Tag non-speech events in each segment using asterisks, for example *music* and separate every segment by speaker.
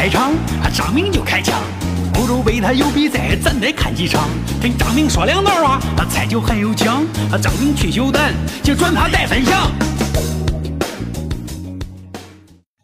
Speaker 1: 开场，张明就开枪。欧洲杯他有比赛，咱得看几场。听张明说两道啊，那菜就很有讲。张明去球蛋，就转发带分享。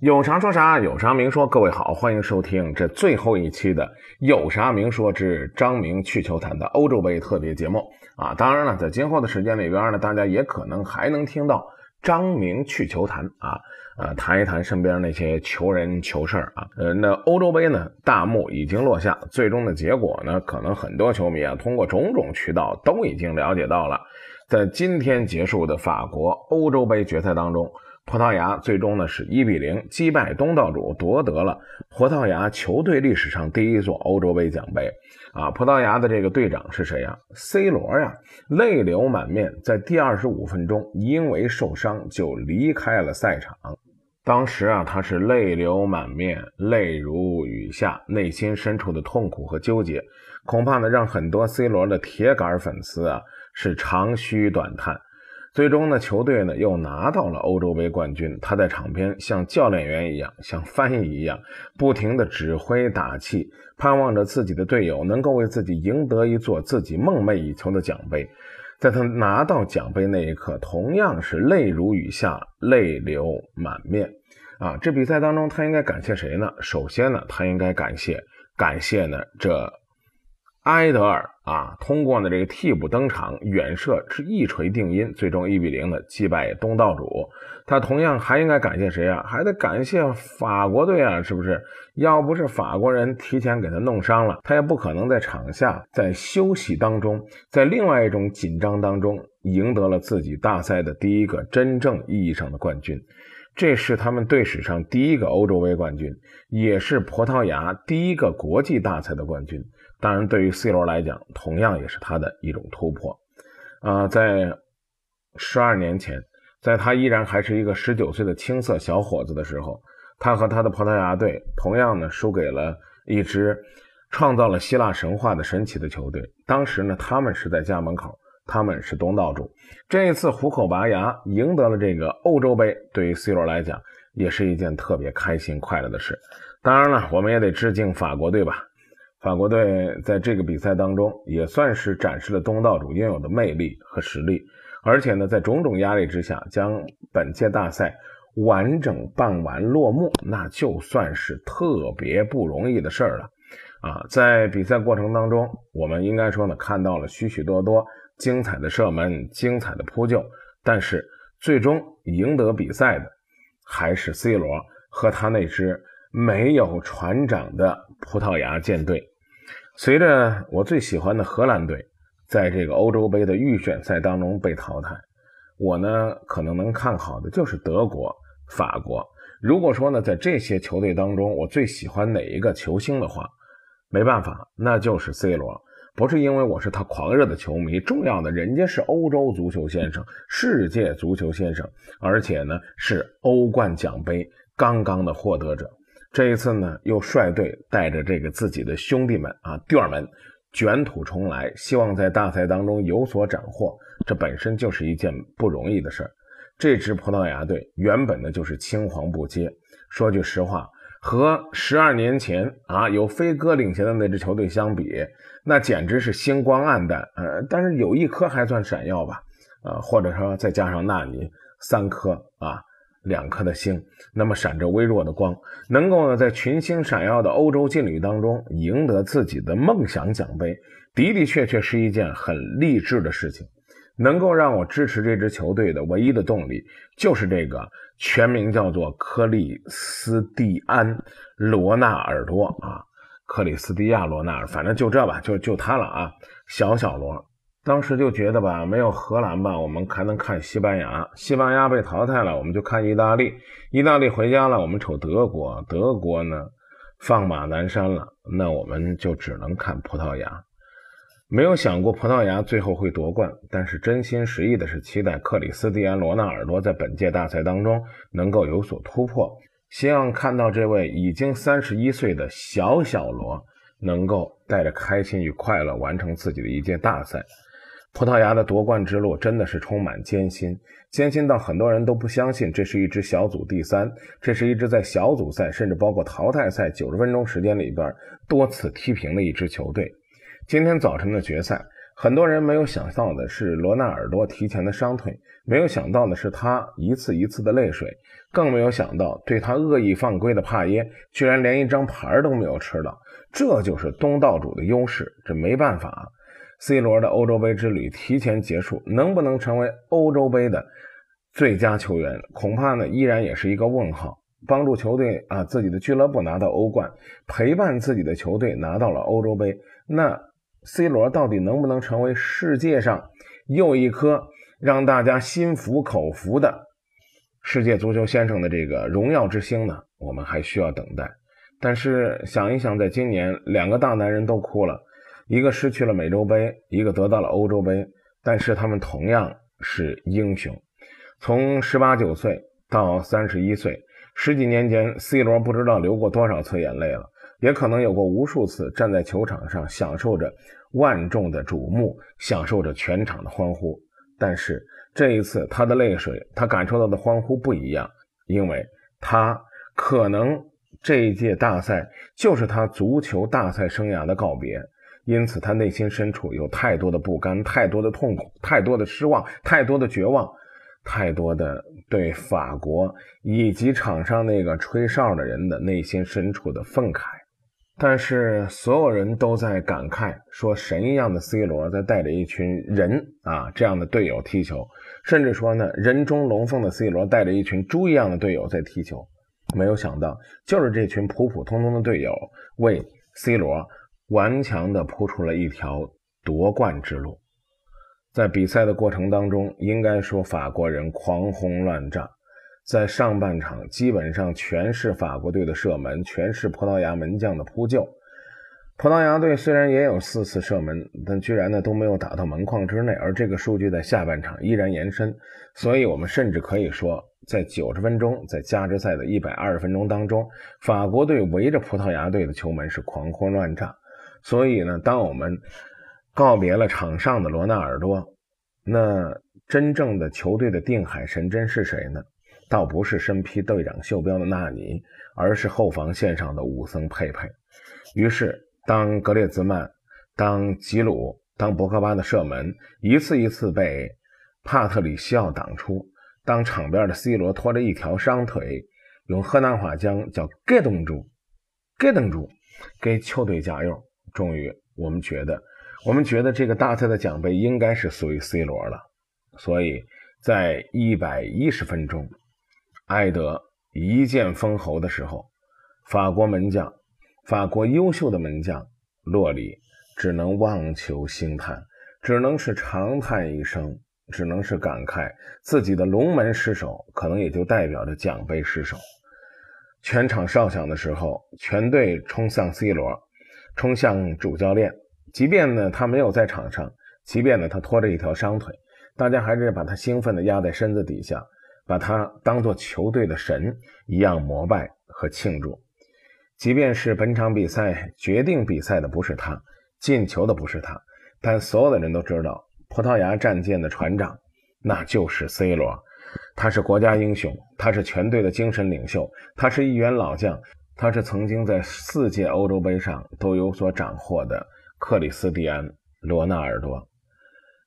Speaker 2: 有啥说啥，有啥明说。各位好，欢迎收听这最后一期的《有啥明说之张明去球坛》的欧洲杯特别节目啊！当然了，在今后的时间里边呢，大家也可能还能听到张明去球坛啊。呃，谈一谈身边那些球人球事儿啊。呃，那欧洲杯呢，大幕已经落下，最终的结果呢，可能很多球迷啊，通过种种渠道都已经了解到了。在今天结束的法国欧洲杯决赛当中，葡萄牙最终呢是一比零击败东道主，夺得了葡萄牙球队历史上第一座欧洲杯奖杯。啊，葡萄牙的这个队长是谁呀？C 罗呀，泪流满面，在第二十五分钟因为受伤就离开了赛场。当时啊，他是泪流满面，泪如雨下，内心深处的痛苦和纠结，恐怕呢让很多 C 罗的铁杆粉丝啊是长吁短叹。最终呢，球队呢又拿到了欧洲杯冠军。他在场边像教练员一样，像翻译一样，不停地指挥打气，盼望着自己的队友能够为自己赢得一座自己梦寐以求的奖杯。在他拿到奖杯那一刻，同样是泪如雨下，泪流满面。啊，这比赛当中他应该感谢谁呢？首先呢，他应该感谢感谢呢这。埃德尔啊，通过呢这个替补登场，远射是一锤定音，最终一比零的击败东道主。他同样还应该感谢谁啊？还得感谢法国队啊，是不是？要不是法国人提前给他弄伤了，他也不可能在场下在休息当中，在另外一种紧张当中赢得了自己大赛的第一个真正意义上的冠军。这是他们队史上第一个欧洲杯冠军，也是葡萄牙第一个国际大赛的冠军。当然，对于 C 罗来讲，同样也是他的一种突破。啊，在十二年前，在他依然还是一个十九岁的青涩小伙子的时候，他和他的葡萄牙队同样呢输给了一支创造了希腊神话的神奇的球队。当时呢，他们是在家门口，他们是东道主。这一次虎口拔牙赢得了这个欧洲杯，对于 C 罗来讲也是一件特别开心快乐的事。当然了，我们也得致敬法国队吧。法国队在这个比赛当中也算是展示了东道主应有的魅力和实力，而且呢，在种种压力之下，将本届大赛完整办完落幕，那就算是特别不容易的事儿了。啊，在比赛过程当中，我们应该说呢，看到了许许多多精彩的射门、精彩的扑救，但是最终赢得比赛的还是 C 罗和他那支没有船长的葡萄牙舰队。随着我最喜欢的荷兰队在这个欧洲杯的预选赛当中被淘汰，我呢可能能看好的就是德国、法国。如果说呢，在这些球队当中，我最喜欢哪一个球星的话，没办法，那就是 C 罗。不是因为我是他狂热的球迷，重要的人家是欧洲足球先生、世界足球先生，而且呢是欧冠奖杯刚刚的获得者。这一次呢，又率队带着这个自己的兄弟们啊，弟儿们卷土重来，希望在大赛当中有所斩获。这本身就是一件不容易的事儿。这支葡萄牙队原本呢就是青黄不接，说句实话，和十二年前啊有飞哥领衔的那支球队相比，那简直是星光黯淡。呃，但是有一颗还算闪耀吧，呃，或者说再加上纳尼三颗啊。两颗的星，那么闪着微弱的光，能够呢在群星闪耀的欧洲劲旅当中赢得自己的梦想奖杯，的的确确是一件很励志的事情。能够让我支持这支球队的唯一的动力，就是这个全名叫做克里斯蒂安·罗纳尔多啊，克里斯蒂亚·罗纳尔，反正就这吧，就就他了啊，小小罗。当时就觉得吧，没有荷兰吧，我们还能看西班牙。西班牙被淘汰了，我们就看意大利。意大利回家了，我们瞅德国。德国呢，放马南山了，那我们就只能看葡萄牙。没有想过葡萄牙最后会夺冠，但是真心实意的是期待克里斯蒂安·罗纳尔多在本届大赛当中能够有所突破，希望看到这位已经三十一岁的小小罗能够带着开心与快乐完成自己的一届大赛。葡萄牙的夺冠之路真的是充满艰辛，艰辛到很多人都不相信这是一支小组第三，这是一支在小组赛甚至包括淘汰赛九十分钟时间里边多次踢平的一支球队。今天早晨的决赛，很多人没有想到的是罗纳尔多提前的伤退，没有想到的是他一次一次的泪水，更没有想到对他恶意犯规的帕耶居然连一张牌都没有吃到。这就是东道主的优势，这没办法。C 罗的欧洲杯之旅提前结束，能不能成为欧洲杯的最佳球员，恐怕呢依然也是一个问号。帮助球队啊自己的俱乐部拿到欧冠，陪伴自己的球队拿到了欧洲杯，那 C 罗到底能不能成为世界上又一颗让大家心服口服的世界足球先生的这个荣耀之星呢？我们还需要等待。但是想一想，在今年两个大男人都哭了。一个失去了美洲杯，一个得到了欧洲杯，但是他们同样是英雄。从十八九岁到三十一岁，十几年间，C 罗不知道流过多少次眼泪了，也可能有过无数次站在球场上享受着万众的瞩目，享受着全场的欢呼。但是这一次，他的泪水，他感受到的欢呼不一样，因为他可能这一届大赛就是他足球大赛生涯的告别。因此，他内心深处有太多的不甘，太多的痛苦，太多的失望，太多的绝望，太多的对法国以及场上那个吹哨的人的内心深处的愤慨。但是，所有人都在感慨说，神一样的 C 罗在带着一群人啊这样的队友踢球，甚至说呢，人中龙凤的 C 罗带着一群猪一样的队友在踢球。没有想到，就是这群普普通通的队友为 C 罗。顽强地铺出了一条夺冠之路。在比赛的过程当中，应该说法国人狂轰乱炸。在上半场，基本上全是法国队的射门，全是葡萄牙门将的扑救。葡萄牙队虽然也有四次射门，但居然呢都没有打到门框之内。而这个数据在下半场依然延伸，所以我们甚至可以说，在九十分钟，在加时赛的一百二十分钟当中，法国队围着葡萄牙队的球门是狂轰乱炸。所以呢，当我们告别了场上的罗纳尔多，那真正的球队的定海神针是谁呢？倒不是身披队长袖标的纳尼，而是后防线上的武僧佩佩。于是，当格列兹曼、当吉鲁、当博格巴的射门一次一次被帕特里西奥挡出，当场边的 C 罗拖着一条伤腿，用河南话讲叫“给冻住”，给冻住，给球队加油。终于，我们觉得，我们觉得这个大赛的奖杯应该是属于 C 罗了。所以在一百一十分钟，埃德一剑封喉的时候，法国门将，法国优秀的门将洛里只能望球兴叹，只能是长叹一声，只能是感慨自己的龙门失手，可能也就代表着奖杯失手。全场哨响的时候，全队冲向 C 罗。冲向主教练，即便呢他没有在场上，即便呢他拖着一条伤腿，大家还是把他兴奋的压在身子底下，把他当做球队的神一样膜拜和庆祝。即便是本场比赛决定比赛的不是他，进球的不是他，但所有的人都知道，葡萄牙战舰的船长那就是 C 罗，他是国家英雄，他是全队的精神领袖，他是一员老将。他是曾经在四届欧洲杯上都有所斩获的克里斯蒂安·罗纳尔多。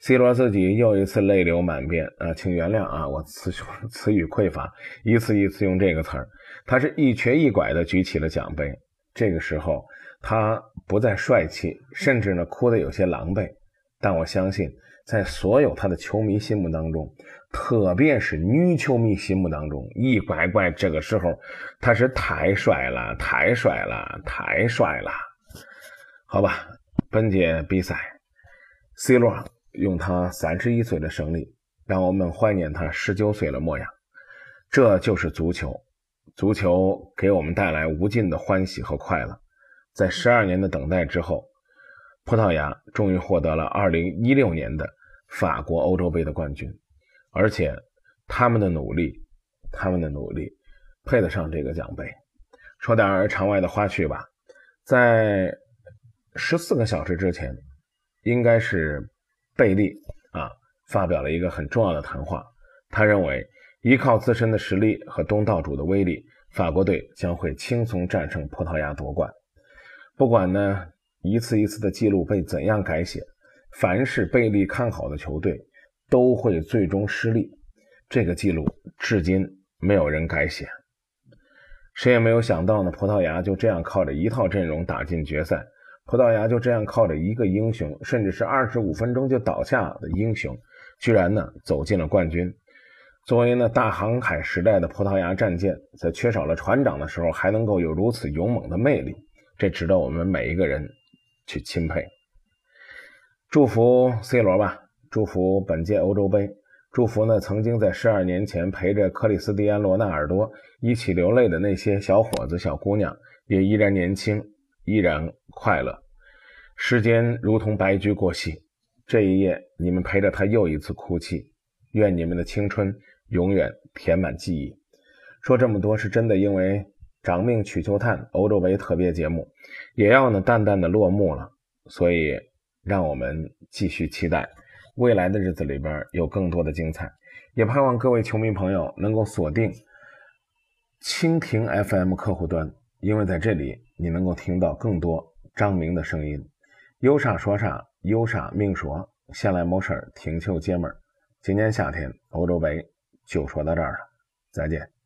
Speaker 2: C 罗自己又一次泪流满面啊，请原谅啊，我词 *laughs* 词语匮乏，一次一次用这个词儿。他是一瘸一拐地举起了奖杯，这个时候他不再帅气，甚至呢哭得有些狼狈。但我相信，在所有他的球迷心目当中，特别是女球迷心目当中，一乖乖，这个时候他是太帅了，太帅了，太帅了。好吧，本届比赛，C 罗用他三十一岁的胜利，让我们怀念他十九岁的模样。这就是足球，足球给我们带来无尽的欢喜和快乐。在十二年的等待之后，葡萄牙终于获得了二零一六年的法国欧洲杯的冠军。而且，他们的努力，他们的努力，配得上这个奖杯。说点儿场外的花絮吧，在十四个小时之前，应该是贝利啊发表了一个很重要的谈话。他认为，依靠自身的实力和东道主的威力，法国队将会轻松战胜葡萄牙夺冠。不管呢一次一次的记录被怎样改写，凡是贝利看好的球队都会最终失利。这个记录至今没有人改写。谁也没有想到呢，葡萄牙就这样靠着一套阵容打进决赛。葡萄牙就这样靠着一个英雄，甚至是二十五分钟就倒下的英雄，居然呢走进了冠军。作为呢大航海时代的葡萄牙战舰，在缺少了船长的时候，还能够有如此勇猛的魅力，这值得我们每一个人去钦佩。祝福 C 罗吧，祝福本届欧洲杯，祝福呢曾经在十二年前陪着克里斯蒂安·罗纳尔多一起流泪的那些小伙子、小姑娘，也依然年轻。依然快乐。时间如同白驹过隙，这一夜你们陪着他又一次哭泣。愿你们的青春永远填满记忆。说这么多是真的，因为长命曲球探欧洲杯特别节目也要呢淡淡的落幕了，所以让我们继续期待未来的日子里边有更多的精彩。也盼望各位球迷朋友能够锁定蜻蜓 FM 客户端。因为在这里，你能够听到更多张明的声音。有啥说啥，有啥命说。先来谋事儿，停球，姐们儿。今年夏天欧洲杯就说到这儿了，再见。